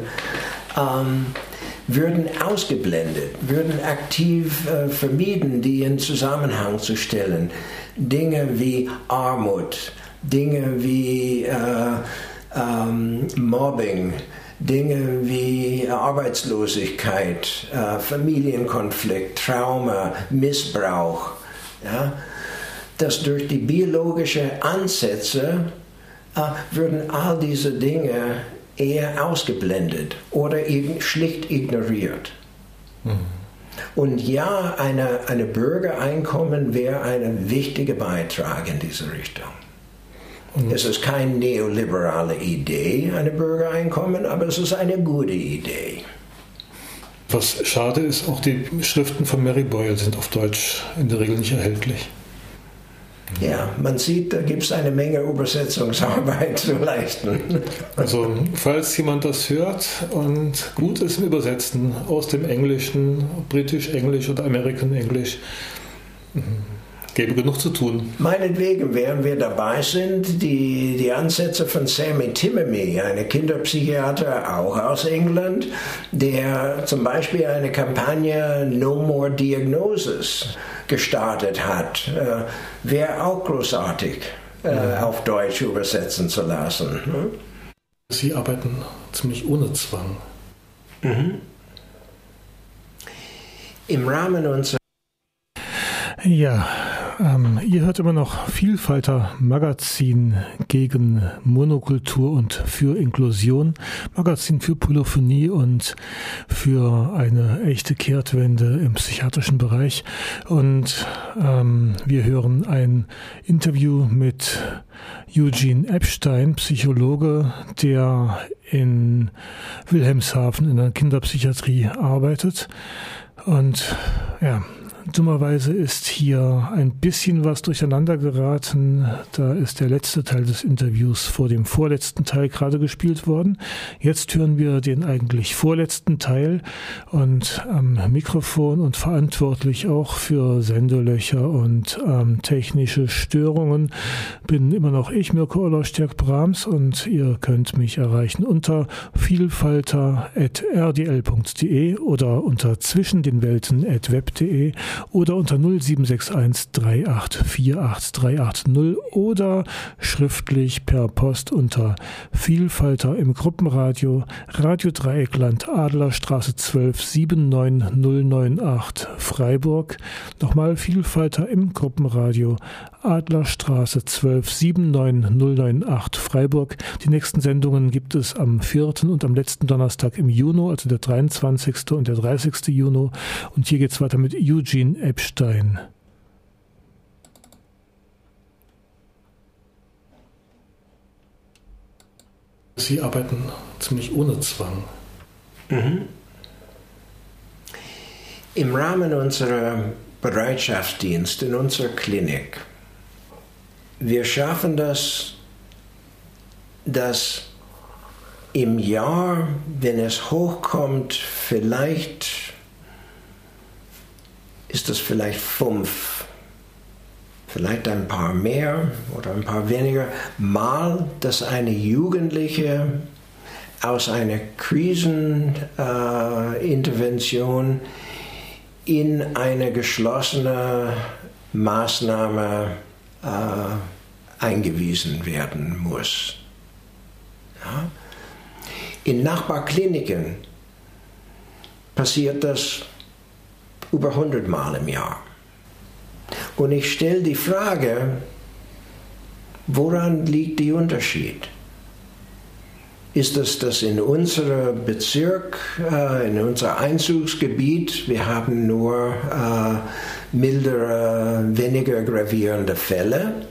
Speaker 6: ähm, würden ausgeblendet, würden aktiv äh, vermieden, die in Zusammenhang zu stellen. Dinge wie Armut, Dinge wie äh, ähm, Mobbing, Dinge wie Arbeitslosigkeit, äh, Familienkonflikt, Trauma, Missbrauch. Ja? Dass durch die biologischen Ansätze äh, würden all diese Dinge eher ausgeblendet oder schlicht ignoriert. Mhm. Und ja, eine, eine Bürgereinkommen wäre ein wichtiger Beitrag in diese Richtung. Und es ist keine neoliberale Idee, eine Bürgereinkommen, aber es ist eine gute Idee.
Speaker 5: Was schade ist, auch die Schriften von Mary Boyle sind auf Deutsch in der Regel nicht erhältlich.
Speaker 6: Ja, man sieht, da gibt es eine Menge Übersetzungsarbeit zu leisten.
Speaker 5: Also, falls jemand das hört und gut ist im Übersetzen aus dem Englischen, britisch, Englisch oder American English, mhm, gäbe genug zu tun.
Speaker 6: Meinetwegen, während wir dabei sind, die, die Ansätze von Sammy Timmermy, eine Kinderpsychiater auch aus England, der zum Beispiel eine Kampagne No More Diagnosis gestartet hat, äh, wäre auch großartig äh, mhm. auf Deutsch übersetzen zu lassen. Ne?
Speaker 5: Sie arbeiten ziemlich ohne Zwang.
Speaker 6: Mhm. Im Rahmen unserer
Speaker 5: ja, ähm, ihr hört immer noch Vielfalter Magazin gegen Monokultur und für Inklusion, Magazin für Polyphonie und für eine echte Kehrtwende im psychiatrischen Bereich. Und ähm, wir hören ein Interview mit Eugene Epstein, Psychologe, der in Wilhelmshaven in der Kinderpsychiatrie arbeitet. Und ja, Dummerweise ist hier ein bisschen was durcheinander geraten. Da ist der letzte Teil des Interviews vor dem vorletzten Teil gerade gespielt worden. Jetzt hören wir den eigentlich vorletzten Teil und am Mikrofon und verantwortlich auch für Sendelöcher und ähm, technische Störungen bin immer noch ich, Mirko Ollerstärk Brahms und ihr könnt mich erreichen unter vielfalter.rdl.de oder unter zwischendenwelten.web.de oder unter 0761 3848380 oder schriftlich per Post unter Vielfalter im Gruppenradio Radio Dreieckland Adlerstraße 12 79098 Freiburg. Nochmal Vielfalter im Gruppenradio Adlerstraße 12 79098 Freiburg. Die nächsten Sendungen gibt es am 4. und am letzten Donnerstag im Juni, also der 23. und der 30. Juni. Und hier geht es weiter mit Eugene Epstein. Sie arbeiten ziemlich ohne Zwang.
Speaker 6: Mhm. Im Rahmen unserer Bereitschaftsdienst in unserer Klinik wir schaffen das, dass im Jahr, wenn es hochkommt, vielleicht ist es vielleicht fünf, vielleicht ein paar mehr oder ein paar weniger Mal, dass eine Jugendliche aus einer Krisenintervention äh, in eine geschlossene Maßnahme äh, eingewiesen werden muss. Ja? In Nachbarkliniken passiert das über 100 Mal im Jahr. Und ich stelle die Frage, woran liegt der Unterschied? Ist es das in unserem Bezirk, äh, in unser Einzugsgebiet, wir haben nur äh, mildere, weniger gravierende Fälle?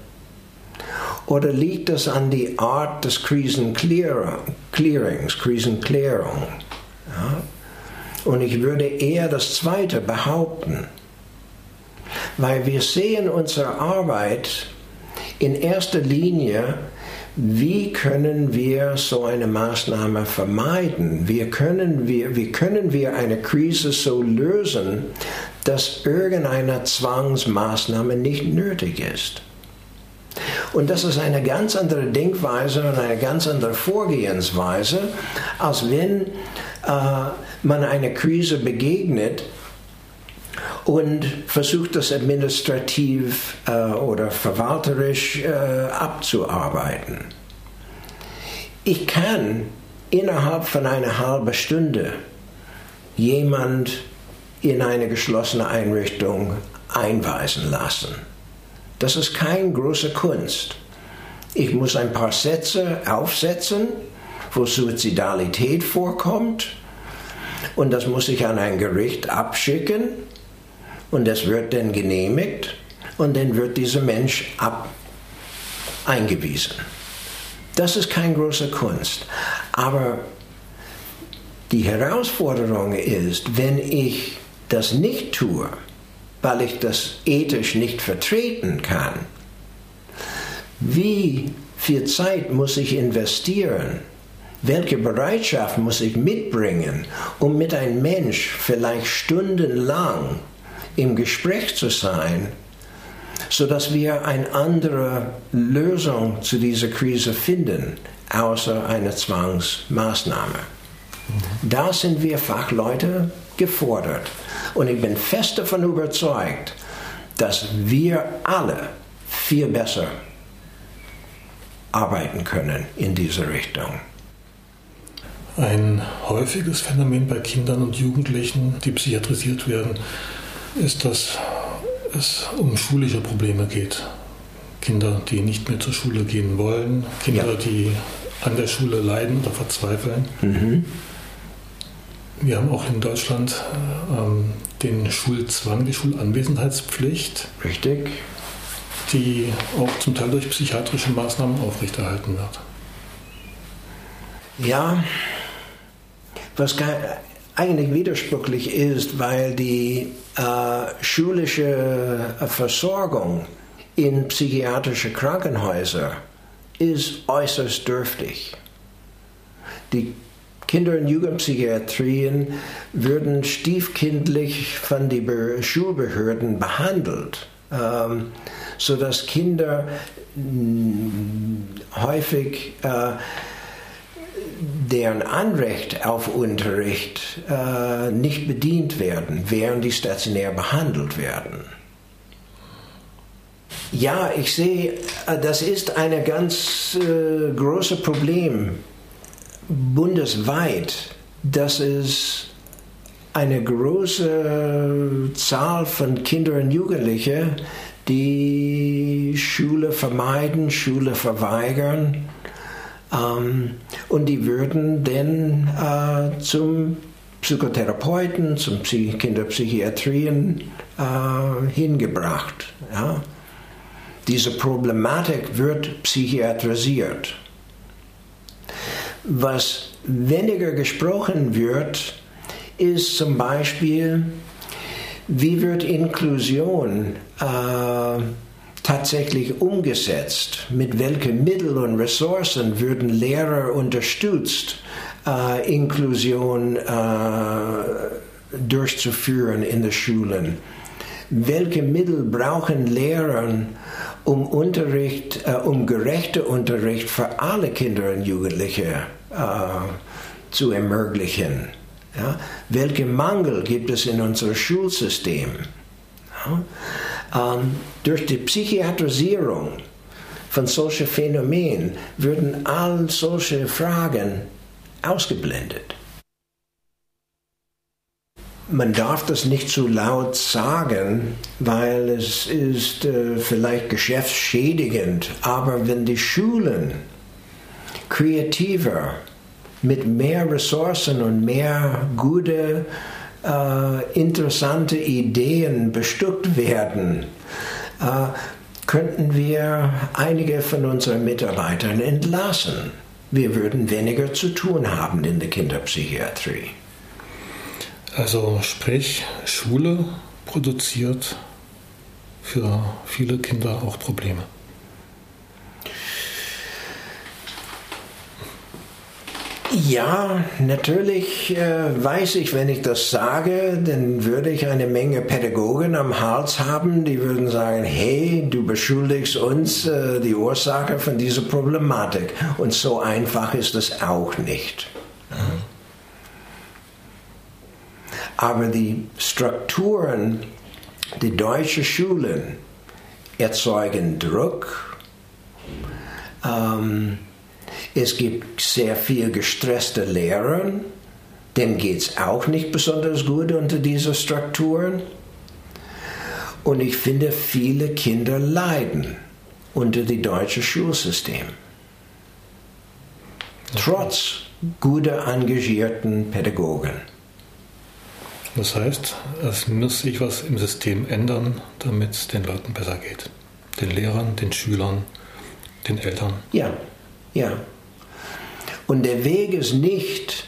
Speaker 6: Oder liegt es an die Art des Krisenclearings, Krisenklärung? Ja? Und ich würde eher das Zweite behaupten, weil wir sehen unsere Arbeit in erster Linie wie können wir so eine Maßnahme vermeiden? Wie können wir, wie können wir eine Krise so lösen, dass irgendeine Zwangsmaßnahme nicht nötig ist? Und das ist eine ganz andere Denkweise und eine ganz andere Vorgehensweise, als wenn man einer Krise begegnet und versucht das administrativ äh, oder verwalterisch äh, abzuarbeiten. Ich kann innerhalb von einer halben Stunde jemand in eine geschlossene Einrichtung einweisen lassen. Das ist keine große Kunst. Ich muss ein paar Sätze aufsetzen, wo Suizidalität vorkommt, und das muss ich an ein Gericht abschicken und das wird dann genehmigt und dann wird dieser Mensch ab eingewiesen. Das ist keine große Kunst. Aber die Herausforderung ist, wenn ich das nicht tue, weil ich das ethisch nicht vertreten kann, wie viel Zeit muss ich investieren? Welche Bereitschaft muss ich mitbringen, um mit einem Mensch vielleicht stundenlang im Gespräch zu sein, sodass wir eine andere Lösung zu dieser Krise finden, außer einer Zwangsmaßnahme. Da sind wir Fachleute gefordert. Und ich bin fest davon überzeugt, dass wir alle viel besser arbeiten können in diese Richtung.
Speaker 5: Ein häufiges Phänomen bei Kindern und Jugendlichen, die psychiatrisiert werden, ist, dass es um schulische Probleme geht. Kinder, die nicht mehr zur Schule gehen wollen, Kinder, ja. die an der Schule leiden oder verzweifeln. Mhm. Wir haben auch in Deutschland ähm, den Schulzwang, die Schulanwesenheitspflicht.
Speaker 6: Richtig.
Speaker 5: Die auch zum Teil durch psychiatrische Maßnahmen aufrechterhalten wird.
Speaker 6: Ja, was eigentlich widersprüchlich ist, weil die äh, schulische Versorgung in psychiatrische Krankenhäuser ist äußerst dürftig. Die Kinder- und Jugendpsychiatrien würden stiefkindlich von den Schulbehörden behandelt, ähm, sodass Kinder mh, häufig äh, deren Anrecht auf Unterricht äh, nicht bedient werden, während die stationär behandelt werden. Ja, ich sehe, äh, das ist ein ganz äh, großes Problem bundesweit, dass es eine große Zahl von Kindern und Jugendlichen, die Schule vermeiden, Schule verweigern. Ähm, und die würden dann äh, zum Psychotherapeuten, zum Psych Kinderpsychiatrien äh, hingebracht. Ja? Diese Problematik wird psychiatrisiert. Was weniger gesprochen wird, ist zum Beispiel, wie wird Inklusion äh, tatsächlich umgesetzt? Mit welchen Mitteln und Ressourcen würden Lehrer unterstützt, äh, Inklusion äh, durchzuführen in den Schulen? Welche Mittel brauchen Lehrer, um Unterricht, äh, um gerechten Unterricht für alle Kinder und Jugendliche äh, zu ermöglichen? Ja? Welche Mangel gibt es in unserem Schulsystem? Ja? Ähm, durch die Psychiatrisierung von solchen Phänomenen würden all solche Fragen ausgeblendet man darf das nicht zu laut sagen, weil es ist äh, vielleicht geschäftsschädigend. Aber wenn die Schulen kreativer, mit mehr Ressourcen und mehr gute, äh, interessante Ideen bestückt werden, äh, könnten wir einige von unseren Mitarbeitern entlassen. Wir würden weniger zu tun haben in der Kinderpsychiatrie.
Speaker 5: Also sprich, Schule produziert für viele Kinder auch Probleme.
Speaker 6: Ja, natürlich äh, weiß ich, wenn ich das sage, dann würde ich eine Menge Pädagogen am Hals haben, die würden sagen, hey, du beschuldigst uns äh, die Ursache von dieser Problematik. Und so einfach ist es auch nicht. Mhm. Aber die Strukturen der deutschen Schulen erzeugen Druck. Ähm, es gibt sehr viel gestresste Lehrer, denen geht es auch nicht besonders gut unter diesen Strukturen. Und ich finde, viele Kinder leiden unter dem deutschen Schulsystem. Trotz guter, engagierten Pädagogen.
Speaker 5: Das heißt, es muss sich was im System ändern, damit es den Leuten besser geht. Den Lehrern, den Schülern, den Eltern.
Speaker 6: Ja, ja. Und der Weg ist nicht,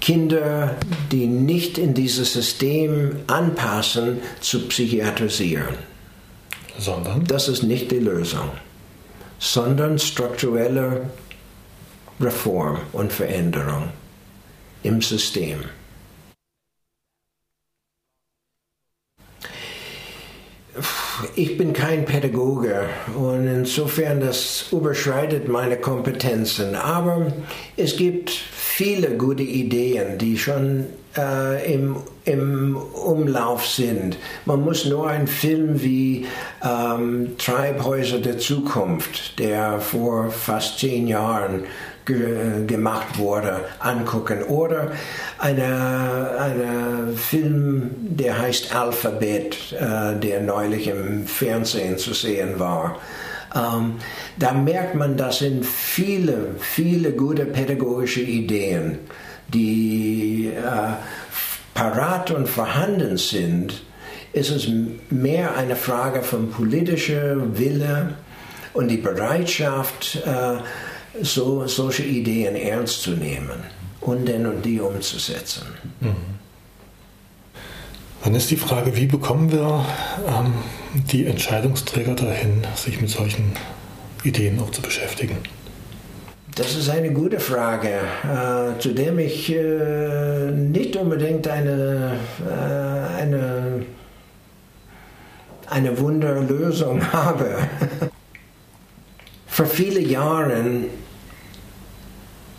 Speaker 6: Kinder, die nicht in dieses System anpassen, zu psychiatrisieren.
Speaker 5: Sondern?
Speaker 6: Das ist nicht die Lösung. Sondern strukturelle Reform und Veränderung im System. Ich bin kein Pädagoge und insofern das überschreitet meine Kompetenzen. Aber es gibt viele gute Ideen, die schon äh, im, im Umlauf sind. Man muss nur einen Film wie ähm, Treibhäuser der Zukunft, der vor fast zehn Jahren ge gemacht wurde, angucken. Oder eine, eine Film, der heißt Alphabet, äh, der neulich im Fernsehen zu sehen war. Ähm, da merkt man, das sind viele, viele gute pädagogische Ideen, die äh, parat und vorhanden sind. Es ist mehr eine Frage von politischer Wille und die Bereitschaft, äh, so, solche Ideen ernst zu nehmen. und den und die umzusetzen. Mhm.
Speaker 5: Dann ist die Frage, wie bekommen wir ähm, die Entscheidungsträger dahin, sich mit solchen Ideen auch zu beschäftigen?
Speaker 6: Das ist eine gute Frage, äh, zu der ich äh, nicht unbedingt eine, äh, eine, eine Wunderlösung habe. Vor vielen Jahren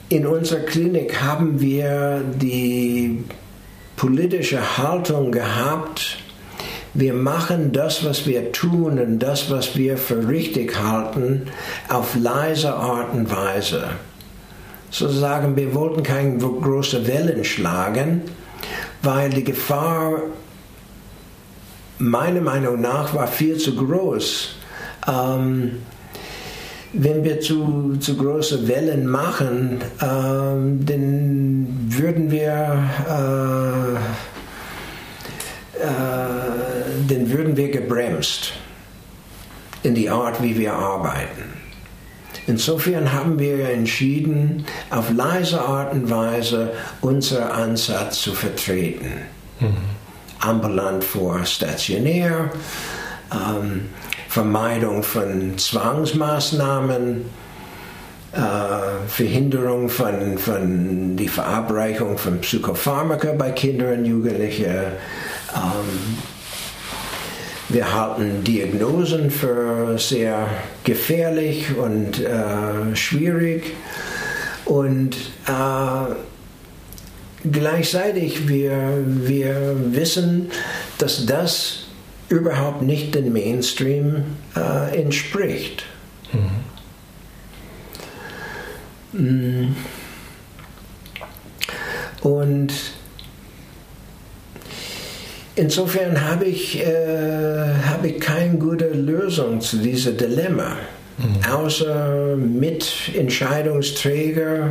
Speaker 6: in unserer Klinik haben wir die politische Haltung gehabt, wir machen das, was wir tun und das, was wir für richtig halten, auf leise Art und Weise. Sozusagen, wir wollten keine große Wellen schlagen, weil die Gefahr meiner Meinung nach war viel zu groß. Ähm, wenn wir zu, zu große Wellen machen, ähm, dann würden wir äh, äh, dann würden wir gebremst in die Art, wie wir arbeiten. Insofern haben wir entschieden, auf leise Art und Weise unseren Ansatz zu vertreten. Mhm. Ambulant vor stationär, ähm, Vermeidung von Zwangsmaßnahmen, äh, Verhinderung von, von die Verabreichung von Psychopharmaka bei Kindern und Jugendlichen, ähm, wir halten Diagnosen für sehr gefährlich und äh, schwierig. Und äh, gleichzeitig wir, wir wissen, dass das überhaupt nicht dem Mainstream äh, entspricht. Mhm. Und Insofern habe ich, äh, habe ich keine gute Lösung zu diesem Dilemma, mhm. außer mit Entscheidungsträger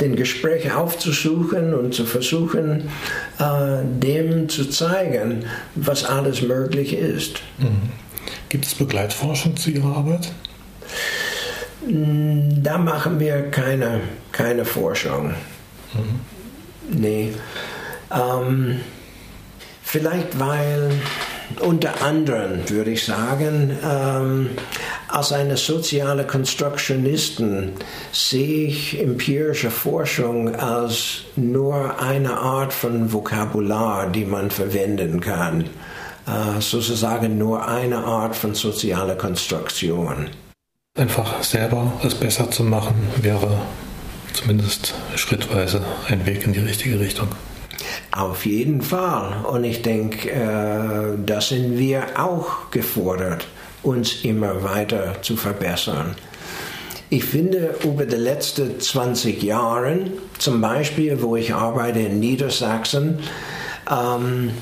Speaker 6: den Gespräch aufzusuchen und zu versuchen, äh, dem zu zeigen, was alles möglich ist.
Speaker 5: Mhm. Gibt es Begleitforschung zu Ihrer Arbeit?
Speaker 6: Mm, da machen wir keine, keine Forschung. Mhm. Nee. Ähm, Vielleicht weil unter anderem, würde ich sagen, ähm, als eine soziale Konstruktionisten sehe ich empirische Forschung als nur eine Art von Vokabular, die man verwenden kann. Äh, sozusagen nur eine Art von sozialer Konstruktion.
Speaker 5: Einfach selber es besser zu machen, wäre zumindest schrittweise ein Weg in die richtige Richtung.
Speaker 6: Auf jeden Fall. Und ich denke, äh, da sind wir auch gefordert, uns immer weiter zu verbessern. Ich finde, über die letzten 20 Jahre, zum Beispiel, wo ich arbeite in Niedersachsen, ähm,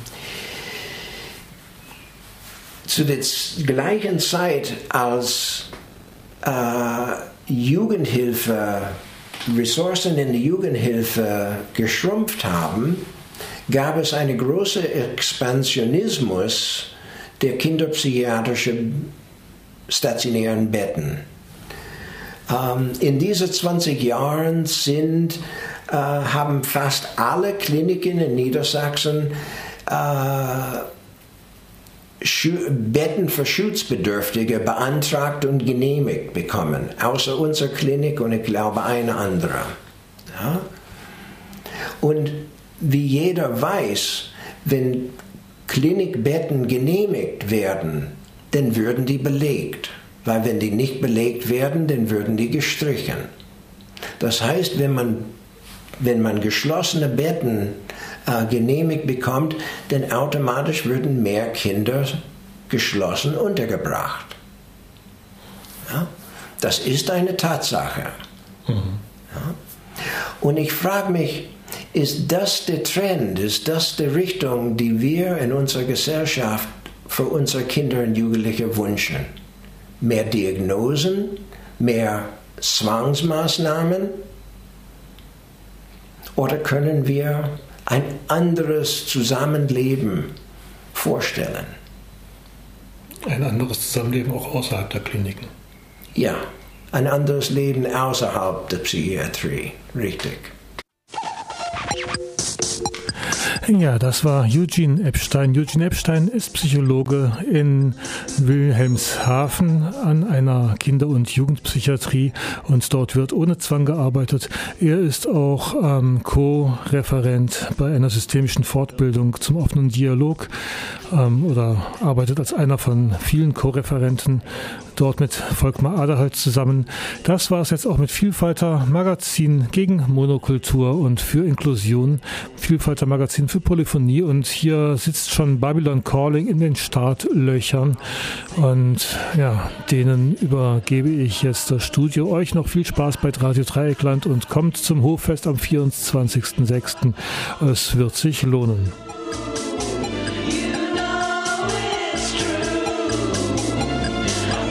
Speaker 6: zu der gleichen Zeit, als äh, Jugendhilfe, Ressourcen in der Jugendhilfe geschrumpft haben, gab es einen großen Expansionismus der kinderpsychiatrischen stationären Betten. Ähm, in diesen 20 Jahren sind, äh, haben fast alle Kliniken in Niedersachsen äh, Betten für Schutzbedürftige beantragt und genehmigt bekommen, außer unserer Klinik und ich glaube eine andere. Ja? Und wie jeder weiß, wenn Klinikbetten genehmigt werden, dann würden die belegt. Weil wenn die nicht belegt werden, dann würden die gestrichen. Das heißt, wenn man, wenn man geschlossene Betten äh, genehmigt bekommt, dann automatisch würden mehr Kinder geschlossen untergebracht. Ja? Das ist eine Tatsache. Mhm. Ja? Und ich frage mich, ist das der Trend, ist das die Richtung, die wir in unserer Gesellschaft für unsere Kinder und Jugendliche wünschen? Mehr Diagnosen, mehr Zwangsmaßnahmen? Oder können wir ein anderes Zusammenleben vorstellen?
Speaker 5: Ein anderes Zusammenleben auch außerhalb der Kliniken?
Speaker 6: Ja, ein anderes Leben außerhalb der Psychiatrie, richtig.
Speaker 5: Ja, das war Eugene Epstein. Eugene Epstein ist Psychologe in Wilhelmshaven an einer Kinder- und Jugendpsychiatrie und dort wird ohne Zwang gearbeitet. Er ist auch ähm, Co-Referent bei einer systemischen Fortbildung zum offenen Dialog ähm, oder arbeitet als einer von vielen Co-Referenten dort mit Volkmar Aderhalt zusammen. Das war es jetzt auch mit Vielfalter Magazin gegen Monokultur und für Inklusion. Vielfalter Magazin für Polyphonie und hier sitzt schon Babylon Calling in den Startlöchern und ja, denen übergebe ich jetzt das Studio. Euch noch viel Spaß bei Radio Dreieckland und kommt zum Hoffest am 24.06. Es wird sich lohnen.